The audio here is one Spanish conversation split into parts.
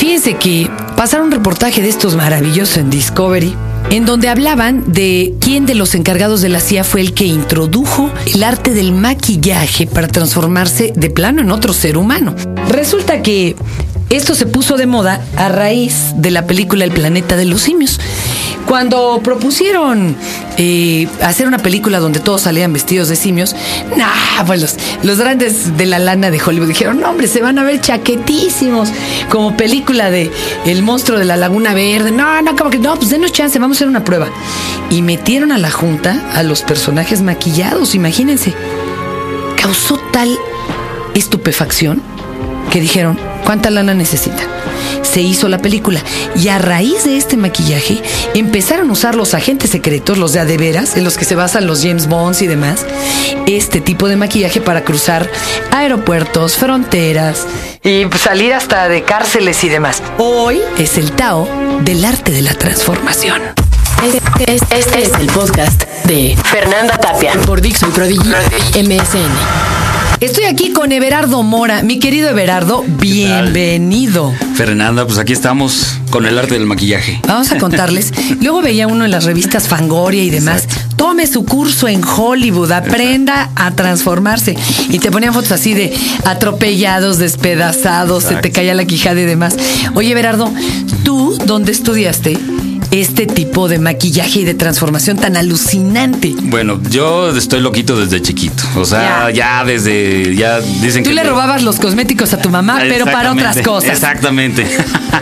Fíjense que pasaron un reportaje de estos maravillosos en Discovery, en donde hablaban de quién de los encargados de la CIA fue el que introdujo el arte del maquillaje para transformarse de plano en otro ser humano. Resulta que esto se puso de moda a raíz de la película El planeta de los simios. Cuando propusieron eh, hacer una película donde todos salían vestidos de simios, nah, pues los, grandes de la lana de Hollywood dijeron, no hombre, se van a ver chaquetísimos, como película de El monstruo de la Laguna Verde. No, no, como que no, pues denos chance, vamos a hacer una prueba. Y metieron a la junta a los personajes maquillados, imagínense. Causó tal estupefacción que dijeron, ¿cuánta lana necesitan? Se hizo la película y a raíz de este maquillaje empezaron a usar los agentes secretos, los de adeveras, en los que se basan los James Bonds y demás, este tipo de maquillaje para cruzar aeropuertos, fronteras y salir hasta de cárceles y demás. Hoy es el Tao del arte de la transformación. Este, es- este es el podcast de Fernanda Tapia por Dixon Prodigy MSN. Estoy aquí con Everardo Mora. Mi querido Everardo, bienvenido. Fernanda, pues aquí estamos con el arte del maquillaje. Vamos a contarles. Luego veía uno en las revistas Fangoria y demás. Tome su curso en Hollywood, aprenda a transformarse. Y te ponían fotos así de atropellados, despedazados, se te caía la quijada y demás. Oye, Berardo, ¿tú dónde estudiaste este tipo de maquillaje y de transformación tan alucinante? Bueno, yo estoy loquito desde chiquito. O sea, ya, desde. Ya dicen Tú que. le robabas los cosméticos a tu mamá, pero para otras cosas. Exactamente.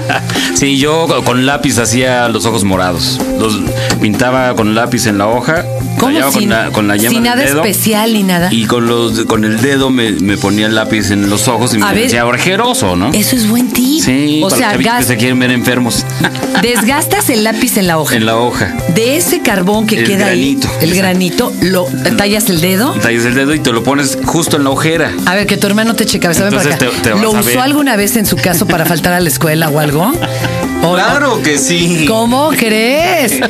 sí, yo con lápiz hacía los ojos morados. Los pintaba con lápiz en la hoja. ¿Cómo sin, con la, con la yema sin nada dedo, especial ni nada? Y con los con el dedo me, me ponía el lápiz en los ojos y A me ver, decía ojeroso, ¿no? Eso es buen tip. Sí, o para sea, que se quieren ver enfermos. desgastas el lápiz en la hoja. en la hoja. De ese carbón que El queda granito. ahí, el granito, lo tallas el dedo. Tallas el dedo y te lo pones justo en la ojera. A ver, que tu hermano te checa. Entonces te- te ¿Lo usó alguna vez en su caso para faltar a la escuela o algo? ¿O- Claro que sí. ¿Cómo crees?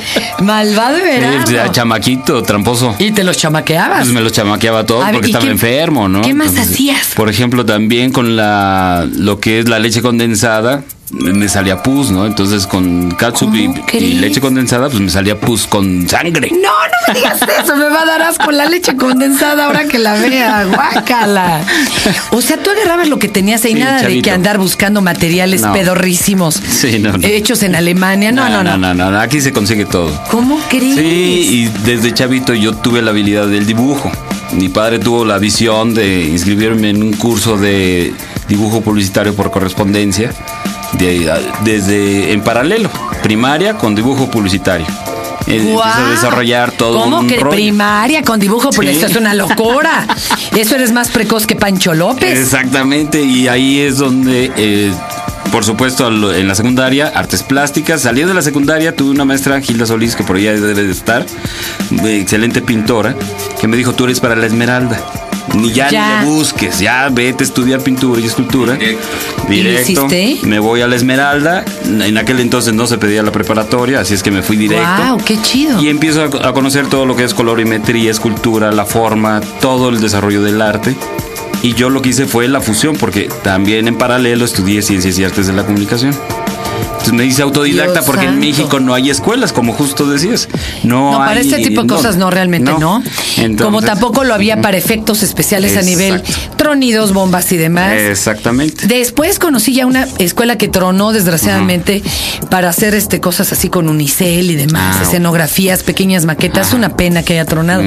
Malvado Sí, verano. ya chamaquito, tramposo. Y te los chamaqueabas. Pues me lo chamaqueaba todo ver, porque ¿y estaba qué- enfermo, ¿no? qué más hacías? Por ejemplo, también con la lo que es la leche condensada me salía pus, ¿no? Entonces con catsup y, leche condensada pues me salía pus con sangre. No, no me digas eso, me va a dar asco la leche condensada ahora que la vea, guácala. O sea, tú agarrabas lo que tenías ahí, Sí, nada de que andar buscando materiales No. pedorrísimos. Sí, no, no. Hechos en Alemania, no, no, no. no, no, no, aquí se consigue todo. ¿Cómo crees? Sí, y desde chavito yo tuve la habilidad del dibujo. Mi padre tuvo la visión de inscribirme en un curso de dibujo publicitario por correspondencia, de- desde en paralelo, primaria con dibujo publicitario. A ¡Guau! desarrollar todo ¿Cómo un que rollo. primaria con dibujo? Pues Sí. esto es una locura. Eso eres más precoz que Pancho López. Exactamente, y ahí es donde, eh, por supuesto, en la secundaria, artes plásticas. Saliendo de la secundaria, tuve una maestra, Gilda Solís, que por allá debe de estar, excelente pintora, que me dijo, tú eres para la Esmeralda. Ni ya, Ya. ni le busques, ya vete a estudiar pintura y escultura. ¿Y lo hiciste? Me voy a la Esmeralda. En aquel entonces no se pedía la preparatoria, así es que me fui directo. Wow, qué chido. Y empiezo a, a conocer todo lo que es colorimetría, escultura, la forma, todo el desarrollo del arte. Y yo lo que hice fue la fusión, porque también en paralelo estudié ciencias y artes de la comunicación. Entonces me hice autodidacta Dios porque en. México no hay escuelas, como justo decías. No, No, para hay- este tipo de cosas no, realmente no. Entonces- Como tampoco lo había para efectos especiales a nivel tronidos, bombas y demás. Exactamente. Después conocí ya una escuela que tronó, desgraciadamente, para hacer este cosas así con unicel y demás, Ah, escenografías, pequeñas maquetas. Una pena que haya tronado.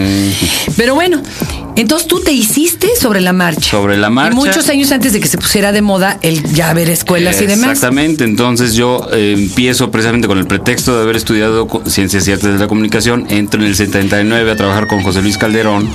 Pero bueno, entonces tú te hiciste sobre la marcha. Sobre la marcha. Y muchos años antes de que se pusiera de moda el ya ver escuelas y demás. Exactamente, entonces yo empiezo precisamente con el pretexto de haber estudiado Ciencias y Artes de la Comunicación, entro en el 79 a trabajar con José Luis Calderón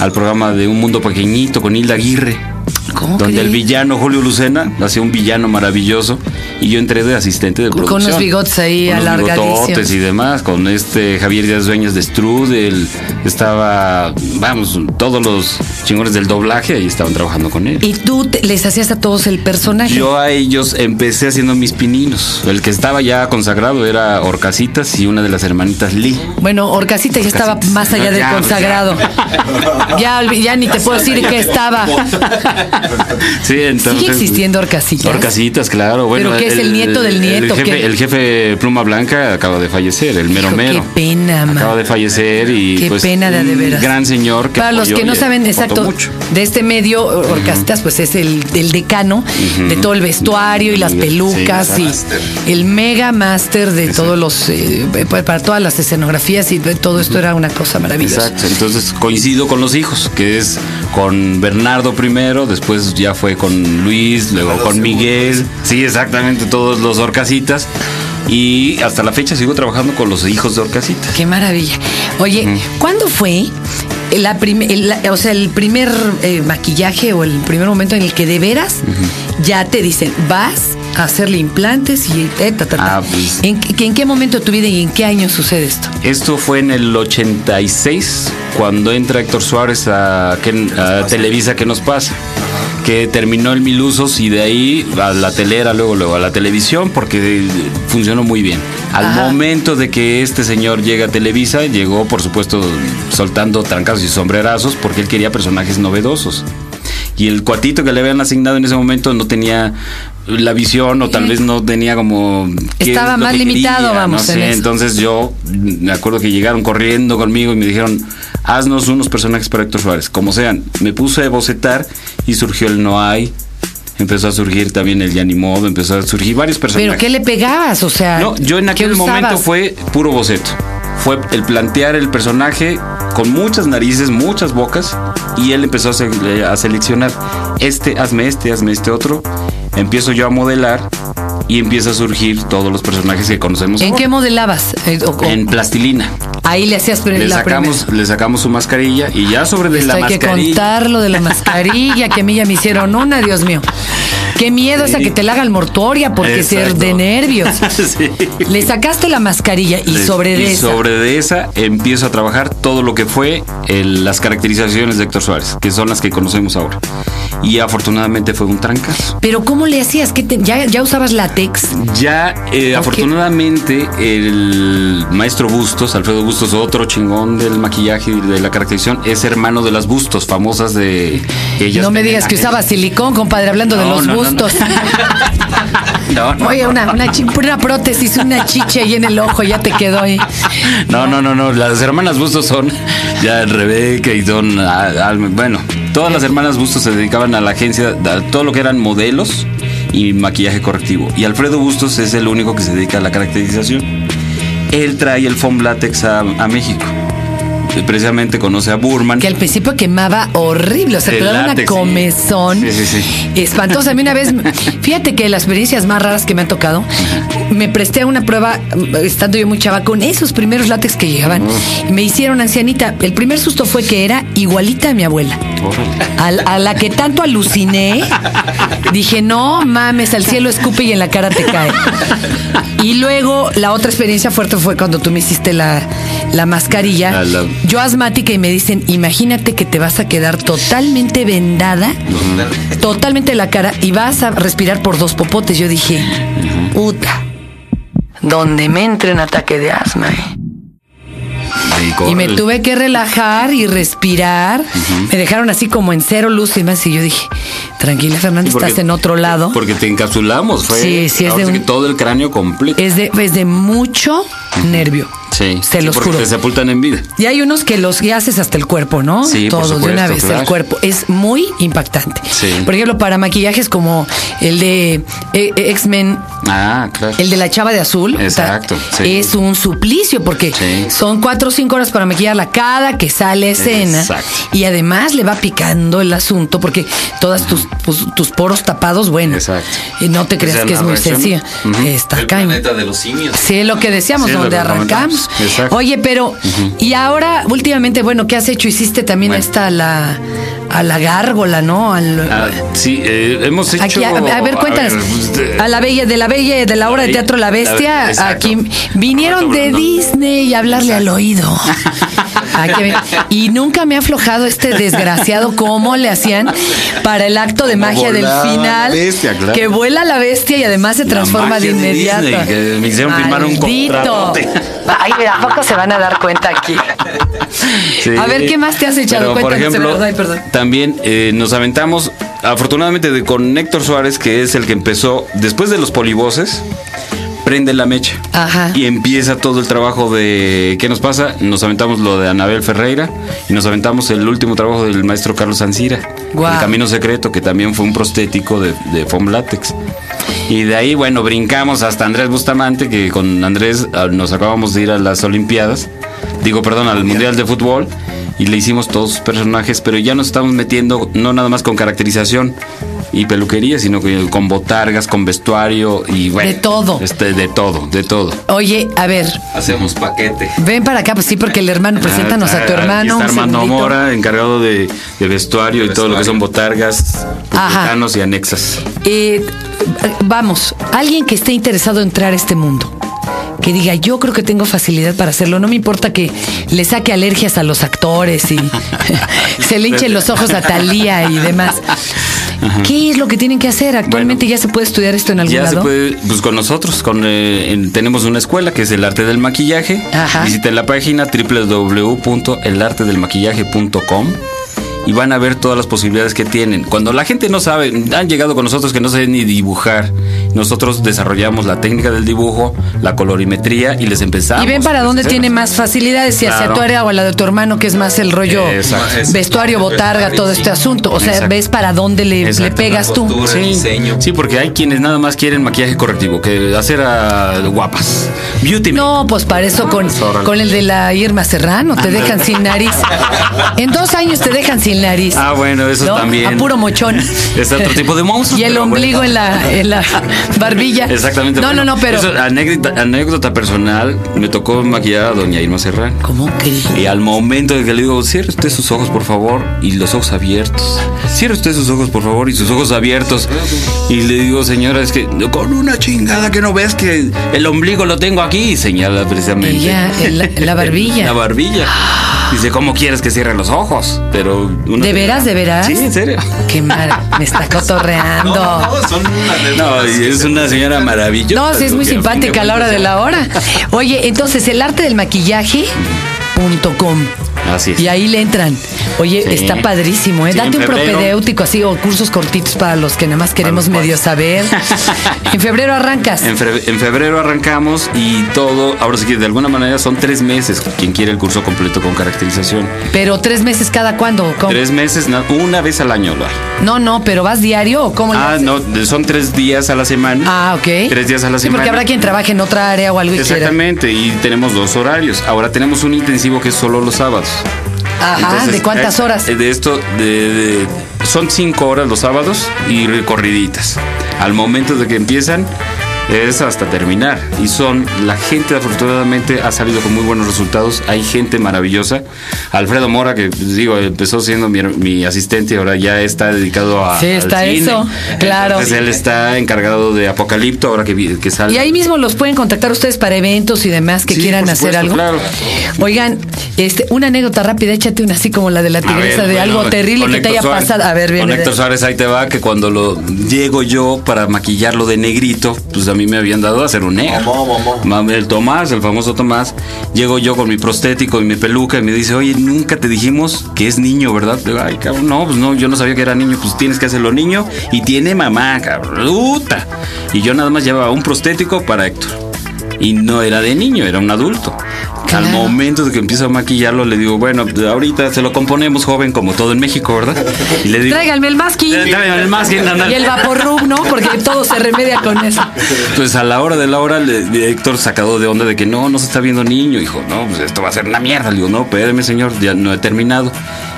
al programa de Un Mundo Pequeñito con Hilda Aguirre. ¿Cómo donde el villano Julio Lucena hacía un villano maravilloso y yo entré de asistente de Con- con producción. unos bigotes ahí alargadísimos. y demás, con este Javier Díaz Dueñas de Strudel, estaba, vamos, todos los chingones del doblaje ahí estaban trabajando con él. Y tú te- les hacías a todos el personaje. Yo a ellos empecé haciendo mis pininos. El que estaba ya consagrado era Orcasitas y una de las hermanitas Lee. Bueno, Orcasita ya estaba Orcasitas. más allá del Ya, consagrado. Ya, olvi- ya ni te puedo decir que estaba. sí, entonces. ¿Sigue existiendo Orcasitas? Orcasitas, claro. Bueno, ¿Pero qué es el nieto del nieto? El jefe, ¿Qué? el jefe Pluma Blanca acaba de fallecer, el mero Hijo, qué mero. pena, man. Acaba de fallecer y Qué pues pena de, de veras. gran señor que Para los que no saben exacto mucho. de este medio, Orcasitas, pues es el, el decano de todo el vestuario y las Sí, pelucas y exacto. el mega máster de todos los, eh, pa- para todas las escenografías y todo esto era una cosa maravillosa. Exacto, entonces coincido con los hijos, que es con Bernardo primero, después ya fue con Luis, luego con Miguel, sí, exactamente, todos los Orcasitas. Y hasta la fecha sigo trabajando con los hijos de Orcasitas. Qué maravilla. Oye, ¿cuándo fue la prim- el, la- o sea, el primer eh, maquillaje o el primer momento en el que de veras ya te dicen, vas a hacerle implantes y eh, ta, ta, ta"? Ah, pues. ¿En, qué- ¿En qué momento de tu vida y en qué año sucede esto? Esto fue en el 86, cuando entra Héctor Suárez a, ¿qué- a Televisa, ¿qué nos pasa? Que terminó el Mil Usos y de ahí a la telera, luego, luego a la televisión, porque funcionó muy bien. Al Ajá. momento de que este señor llega a Televisa, llegó, por supuesto, soltando trancazos y sombrerazos, porque él quería personajes novedosos. Y el cuatito que le habían asignado en ese momento no tenía la visión o tal vez no tenía como... Estaba es más que limitado, quería, vamos, No sé, entonces yo me acuerdo que llegaron corriendo conmigo y me dijeron, haznos unos personajes para Héctor Suárez, como sean. Me puse a bocetar y surgió el No hay, empezó a surgir también el Yani Modo, empezó a surgir varios personajes. ¿Pero qué le pegabas? O sea, No, yo en ¿qué aquel momento fue puro boceto. Fue el plantear el personaje con muchas narices, muchas bocas, y él empezó a, se- a seleccionar este, hazme este, hazme este otro. Empiezo yo a modelar y empieza a surgir todos los personajes que conocemos. ¿En ahora. qué modelabas? Eh, En plastilina. Ahí le hacías Le la sacamos, primera. le sacamos su mascarilla y ya sobre de Esto la hay que mascarilla. contar lo de la mascarilla, que a mí ya me hicieron una, Dios mío. Qué miedo esa que te la haga el mortoria, porque ser de nervios. Sí. Le sacaste la mascarilla y sobre de y esa. sobre de esa empiezo a trabajar todo lo que fue el- las caracterizaciones de Héctor Suárez, que son las que conocemos ahora. Y afortunadamente fue un trancazo. Pero ¿cómo le hacías? ¿Qué te- ya, ¿Ya usabas látex? Ya, eh, afortunadamente, el maestro Bustos, Alfredo Bustos, otro chingón del maquillaje y de la caracterización, es hermano de las Bustos, famosas de ellas. no me digas que usaba silicón, compadre, hablando de los no, no, no. bustos. No, no, Oye, una, una, prótesis, una chicha ahí en el ojo, ya te quedó ahí. No, no, no, no. Las hermanas Bustos son ya Rebeca y Alma. Bueno, todas las hermanas Bustos se dedicaban a la agencia, a todo lo que eran modelos y maquillaje correctivo. Y Alfredo Bustos es el único que se dedica a la caracterización. Él trae el foam látex a, a México. Precisamente conoce a Burman. Que al principio quemaba horrible, o sea, te daba una comezón Sí, sí, sí. espantosa. A mí una vez, fíjate que las experiencias más raras que me han tocado, me presté a una prueba, estando yo muy chava, con esos primeros látex que llegaban. Me hicieron ancianita. El primer susto fue que era igualita a mi abuela. Al- a la que tanto aluciné, dije, no mames, al cielo escupe y en la cara te cae. Y luego la otra experiencia fuerte fue cuando tú me hiciste la, la mascarilla. Ah, la- Yo asmática y me dicen, imagínate que te vas a quedar totalmente vendada, totalmente la cara y vas a respirar por dos popotes. Yo dije, puta, donde me entre un ataque de asma. eh". Y me tuve que relajar y respirar. Me dejaron así como en cero luz y más. Y yo dije, tranquila, Fernanda, porque- estás en otro lado. Porque te encapsulamos. Fue Sí, sí, es de un- todo el cráneo completo. Es de, es de mucho nervio. Sí, Se sí, los juro. te sepultan en vida. Y hay unos que los que haces hasta el cuerpo, ¿no? Sí, por Todo de una vez, claro. el cuerpo. Es muy impactante. Sí. Por ejemplo, para maquillajes como el de eh, eh, X-Men, Ah, claro. el de la chava de azul. Exacto, sí. Es un suplicio porque Sí. son cuatro o cinco horas para maquillarla cada que sale escena. Exacto. Y además le va picando el asunto porque todas tus, tus, tus poros tapados, bueno. Exacto. Y no te creas que es muy sencilla. Ujú. Está El planeta de los simios. Sí, lo que decíamos, Sí, lo donde arrancamos. Exacto. Oye, pero, y ahora, últimamente, bueno, ¿qué has hecho? Hiciste también Bueno. esta la, a la gárgola, ¿no? Al- Ah, sí, eh, hemos hecho. Aquí, a, a ver, cuéntanos. pues, A la bella, de la bella, de la obra de teatro La Bestia, la- exacto. aquí vinieron de. Disney y hablarle al oído. Aquí y nunca me ha aflojado este desgraciado cómo le hacían para el acto de magia del final. bestia, claro. Que vuela la bestia y además se transforma de magia de inmediato. Disney, que me hicieron firmar un contratote. Ay, ¿a poco se van a dar cuenta aquí? Sí. A ver, ¿qué más te has echado? Pero, por Cuéntanos, de ejemplo, verdad, ay, perdón. También eh, nos aventamos afortunadamente de, con Héctor Suárez, que es el que empezó después de los polivoces, prende la mecha. Ajá. Y empieza todo el trabajo de ¿qué nos pasa? Nos aventamos lo de Anabel Ferreira y nos aventamos el último trabajo del maestro Carlos Ancira. El Camino Secreto, que también fue un prostético de, de foam látex. Y de ahí, bueno, brincamos hasta Andrés Bustamante, que con Andrés ah, nos acabamos de ir a las Olimpiadas, digo, perdón, al Mundial de Fútbol, y le hicimos todos sus personajes, pero ya nos estamos metiendo no nada más con caracterización y peluquería, sino que con botargas, con vestuario y bueno. De todo. Este, de todo, de todo. Oye, a ver, Hacemos paquete. ven para acá, pues sí, porque el hermano, preséntanos a tu Ah, hermano. Aquí está Armando segundito. Mora, encargado de, de vestuario y todo lo que son botargas, publicanos y anexas. Eh, vamos, alguien que esté interesado en entrar a este mundo, que diga, yo creo que tengo facilidad para hacerlo, no me importa que le saque alergias a los actores y se le hinchen los ojos a Talía y demás. ¿Qué es lo que tienen que hacer? Actualmente Bueno, ya se puede estudiar esto en algún Ya se lado. puede, pues con nosotros, con, eh, en- tenemos una escuela que es el arte del maquillaje. Ajá. Visiten la página www.elartedelmaquillaje.com y van a ver todas las posibilidades que tienen. Cuando la gente no sabe, han llegado con nosotros que no saben ni dibujar, nosotros desarrollamos la técnica del dibujo, la colorimetría y les empezamos. Y ven para dónde tiene más facilidades, si hacia Claro. tu área o a la de tu hermano, que es más el rollo Exacto. vestuario, botarga, todo este asunto. O sea, Exacto. ves para dónde le, le pegas tú. Postura, Sí, diseño. sí, porque hay quienes nada más quieren maquillaje correctivo, que hacer a guapas. Beauty No, pues para eso con, Pues, órale. con el de la Irma Serrano te dejan sin nariz. En dos años te dejan sin nariz. Ah, bueno, eso ¿no? también. A puro mochón. Es otro tipo de monstruo, Y el ombligo bueno. en, la, en la barbilla. Exactamente. No, bueno, no, no, pero. eso, anécdota, anécdota personal, me tocó maquillar a doña Irma Serrano. ¿Cómo que? Y al momento de que le digo, cierre usted sus ojos, por favor, y los ojos abiertos. Cierre usted sus ojos, por favor, y sus ojos abiertos. Y le digo, señora, es que con una chingada que no ves que el ombligo lo tengo aquí, y señala precisamente. Ella, la, la barbilla. La barbilla. Dice, ¿cómo quieres que cierre los ojos? Pero una- ¿De veras, de veras? Sí, en serio. Qué mal. Me está cotorreando. son unas de No, y es una señora maravillosa. No, sí, es muy simpática a la hora de la hora. Oye, entonces el arte del maquillaje.com. Así es. Y ahí le entran. Oye, Sí. está padrísimo, ¿eh? Sí, Date un febrero. propedéutico así o cursos cortitos para los que nada más queremos medio saber. en febrero arrancas. En, fe- en febrero arrancamos y todo, ahora sí que de alguna manera son tres meses quien quiere el curso completo con caracterización. Pero tres meses cada cuándo? ¿Cómo? Tres meses, na- una vez al año lo hay. No, no, pero vas diario o cómo Ah, no, son tres días a la semana. Ah, ok. Tres días a la Sí, semana. porque habrá quien trabaje en otra área o algo. Exactamente, y tenemos dos horarios. Ahora tenemos un intensivo que es solo los sábados. Ajá, Entonces, ¿de cuántas es- horas? De esto, de, de- son cinco horas los sábados y recorriditas. Al momento de que empiezan es hasta terminar. Y son, la gente afortunadamente ha salido con muy buenos resultados. Hay gente maravillosa. Alfredo Mora, que digo, empezó siendo mi, mi asistente y ahora ya está dedicado a. Sí, está al cine. eso, claro. Entonces él está encargado de Apocalipto, ahora que, que sale. Y ahí mismo los pueden contactar ustedes para eventos y demás que Sí, quieran por hacer algo. claro. Oigan, este, una anécdota rápida, échate una así como la de la tigresa ver, de bueno, algo terrible que te haya Suárez- pasado. A ver, bien. Con Héctor Suárez ahí te va, que cuando lo llego yo para maquillarlo de negrito, pues a mí me habían dado a hacer un negro. El Tomás, el famoso Tomás, llego yo con mi prostético y mi peluca y me dice, oye, nunca te dijimos que es niño, ¿verdad? Digo, Ay, cabrón, no, pues no, yo no sabía que era niño, pues tienes que hacerlo niño y tiene mamá, cabrón. Y yo nada más llevaba un prostético para Héctor. Y no era de niño, era un adulto. Claro. Al momento de que empiezo a maquillarlo, le digo, bueno, ahorita se lo componemos joven, como todo en México, ¿verdad? Y le digo, Tráiganme el masking. Eh, tráiganme el masking. Y el vaporrub, ¿no? Porque todo se remedia con eso. Pues a la hora de la hora, le- Héctor sacado de onda de que no, no se está viendo niño. Hijo, no, pues esto va a ser una mierda. Le digo, no, espérame, señor, ya no he terminado.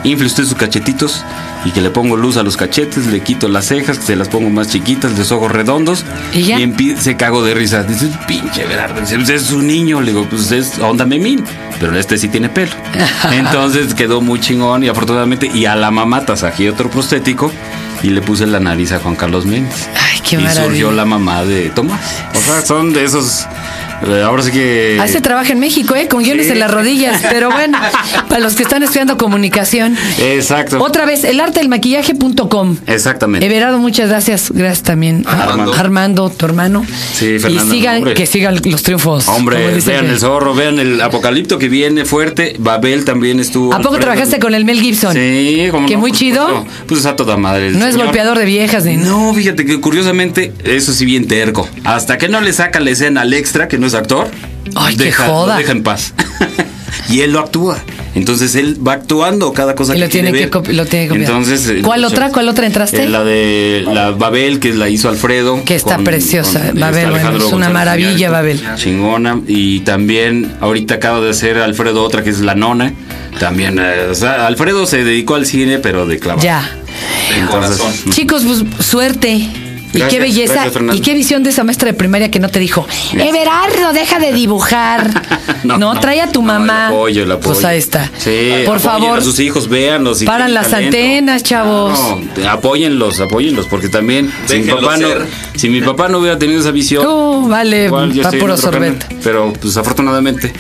Infle usted sus cachetitos y que le pongo luz a los cachetes, le quito las cejas, que se las pongo más chiquitas, los ojos redondos. ¿Y ya? empie- se cago de risa. Dice, pinche Berardo, es un niño. Le digo, pues es onda memín, pero este sí tiene pelo. Entonces quedó muy chingón y afortunadamente, y a la mamá tasajeé otro prostético y le puse la nariz a Juan Carlos Méndez Ay, qué y maravilla. surgió la mamá de Tomás. O sea, son de esos Ahora sí que. A ese trabaja en México, ¿eh? Con guiones Sí. en las rodillas. Pero bueno, para los que están estudiando comunicación. Exacto. Otra vez, el arte del maquillaje.com. Exactamente. Everardo, muchas gracias. Gracias también a Armando. Armando, tu hermano. Sí, Fernando, Y sigan, hombre. que sigan los triunfos. Hombre, vean el zorro, vean el apocalipto que viene fuerte. Babel también estuvo. ¿A poco trabajaste con el Mel Gibson? Sí, como Que muy chido. Pues a toda madre. No es golpeador de viejas ni. No, fíjate que curiosamente, eso sí bien terco. Hasta que no le saca la escena al extra, que no es actor, Ay, qué deja, joda. lo deja en paz. y él lo actúa. Entonces él va actuando cada cosa Y que lo tiene quiere que ver. lo tiene que copiar. Entonces, ¿Cuál otra? ¿Cuál otra entraste? eh, la de la Babel, que la hizo Alfredo. Que está preciosa, Babel, bueno, es una González maravilla. Babel. Chingona. Y también ahorita acaba de hacer Alfredo otra que es La Nona. También, eh, o sea, Alfredo se dedicó al cine, pero de clavado. Ya. Corazón. Chicos, pues suerte. Y qué belleza. gracias, y qué visión de esa maestra de primaria que no te dijo, Everardo, deja de dibujar. no, trae a tu No, mamá. el apoyo, el apoyo. Pues ahí está. Sí, Por favor. A sus hijos, véanlos. si Paran las talento. antenas, chavos. No, apóyenlos, apóyenlos, porque también si mi, papá si mi papá no hubiera tenido esa visión, Uh, vale, igual yo va puro sorbete. canal. Pero pues afortunadamente,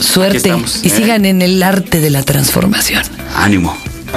Suerte. Aquí estamos, y ¿eh? sigan en el arte de la transformación. ánimo.